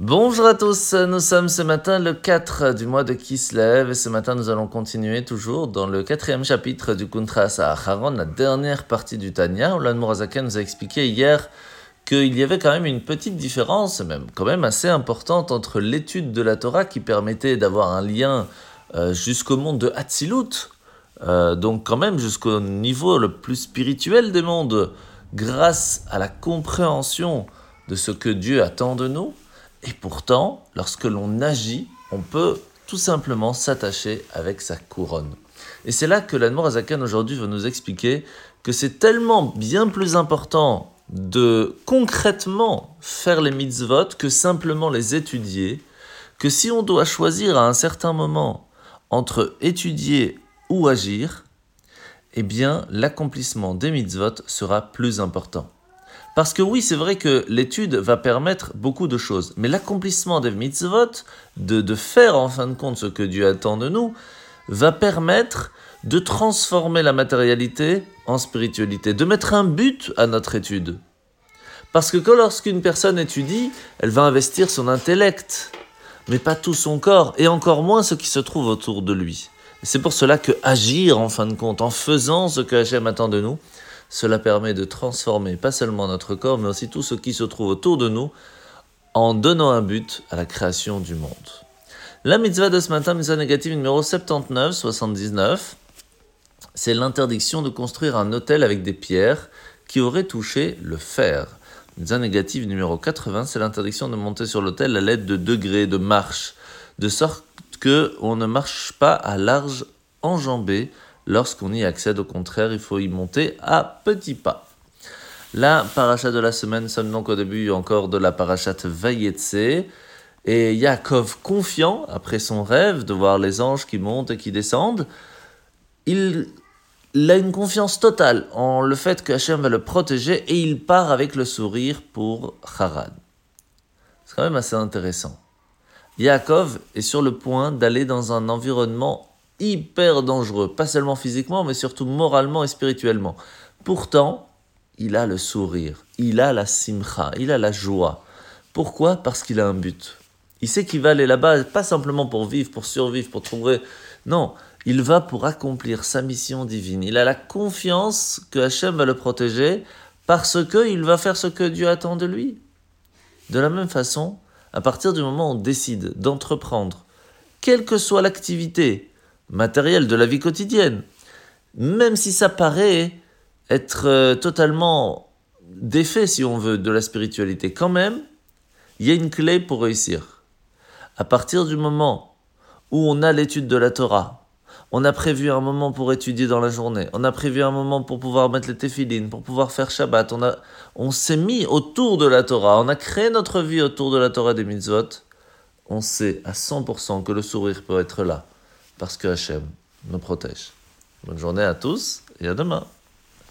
Bonjour à tous, nous sommes ce matin le 4 du mois de Kislev et ce matin nous allons continuer toujours dans le quatrième chapitre du Kuntras à la dernière partie du Tanya, où l'Anmorazaka nous a expliqué hier qu'il y avait quand même une petite différence, même quand même assez importante, entre l'étude de la Torah qui permettait d'avoir un lien euh, jusqu'au monde de Hatzilut, euh, donc quand même jusqu'au niveau le plus spirituel des mondes, grâce à la compréhension de ce que Dieu attend de nous, et pourtant, lorsque l'on agit, on peut tout simplement s'attacher avec sa couronne. Et c'est là que l'Anmor Azakan aujourd'hui veut nous expliquer que c'est tellement bien plus important de concrètement faire les mitzvot que simplement les étudier, que si on doit choisir à un certain moment entre étudier ou agir, eh bien l'accomplissement des mitzvot sera plus important. Parce que oui, c'est vrai que l'étude va permettre beaucoup de choses, mais l'accomplissement des mitzvot, de, de faire en fin de compte ce que Dieu attend de nous, va permettre de transformer la matérialité en spiritualité, de mettre un but à notre étude. Parce que lorsqu'une personne étudie, elle va investir son intellect, mais pas tout son corps, et encore moins ce qui se trouve autour de lui. C'est pour cela que agir, en fin de compte, en faisant ce que Hachem attend de nous, cela permet de transformer pas seulement notre corps, mais aussi tout ce qui se trouve autour de nous, en donnant un but à la création du monde. La mitzvah de ce matin, mitzvah négative numéro 79, 79, c'est l'interdiction de construire un hôtel avec des pierres qui auraient touché le fer. Mitzvah négative numéro 80, c'est l'interdiction de monter sur l'hôtel à l'aide de degrés de marche, de sorte que on ne marche pas à large enjambé lorsqu'on y accède. Au contraire, il faut y monter à petits pas. La paracha de la semaine, sommes donc au début encore de la parachat Vayetse. Et Yaakov, confiant, après son rêve de voir les anges qui montent et qui descendent, il, a une confiance totale en le fait que Hachem va le protéger et il part avec le sourire pour Haran. C'est quand même assez intéressant. Yaakov est sur le point d'aller dans un environnement hyper dangereux, pas seulement physiquement, mais surtout moralement et spirituellement. Pourtant, il a le sourire, il a la simcha, il a la joie. Pourquoi? Parce qu'il a un but. Il sait qu'il va aller là-bas, pas simplement pour vivre, pour survivre, pour trouver. Non, il va pour accomplir sa mission divine. Il a la confiance que Hachem va le protéger parce qu'il va faire ce que Dieu attend de lui. De la même façon, à partir du moment où on décide d'entreprendre, quelle que soit l'activité, matériel de la vie quotidienne. Même si ça paraît être euh, totalement défait, si on veut, de la spiritualité, quand même, il y a une clé pour réussir. À partir du moment où on a l'étude de la Torah, on a prévu un moment pour étudier dans la journée, on a prévu un moment pour pouvoir mettre les téphilines, pour pouvoir faire Shabbat, on, a, on s'est mis autour de la Torah, on a créé notre vie autour de la Torah des mitzvot, on sait à 100% que le sourire peut être là parce que Hachem nous protège. Bonne journée à tous et à demain.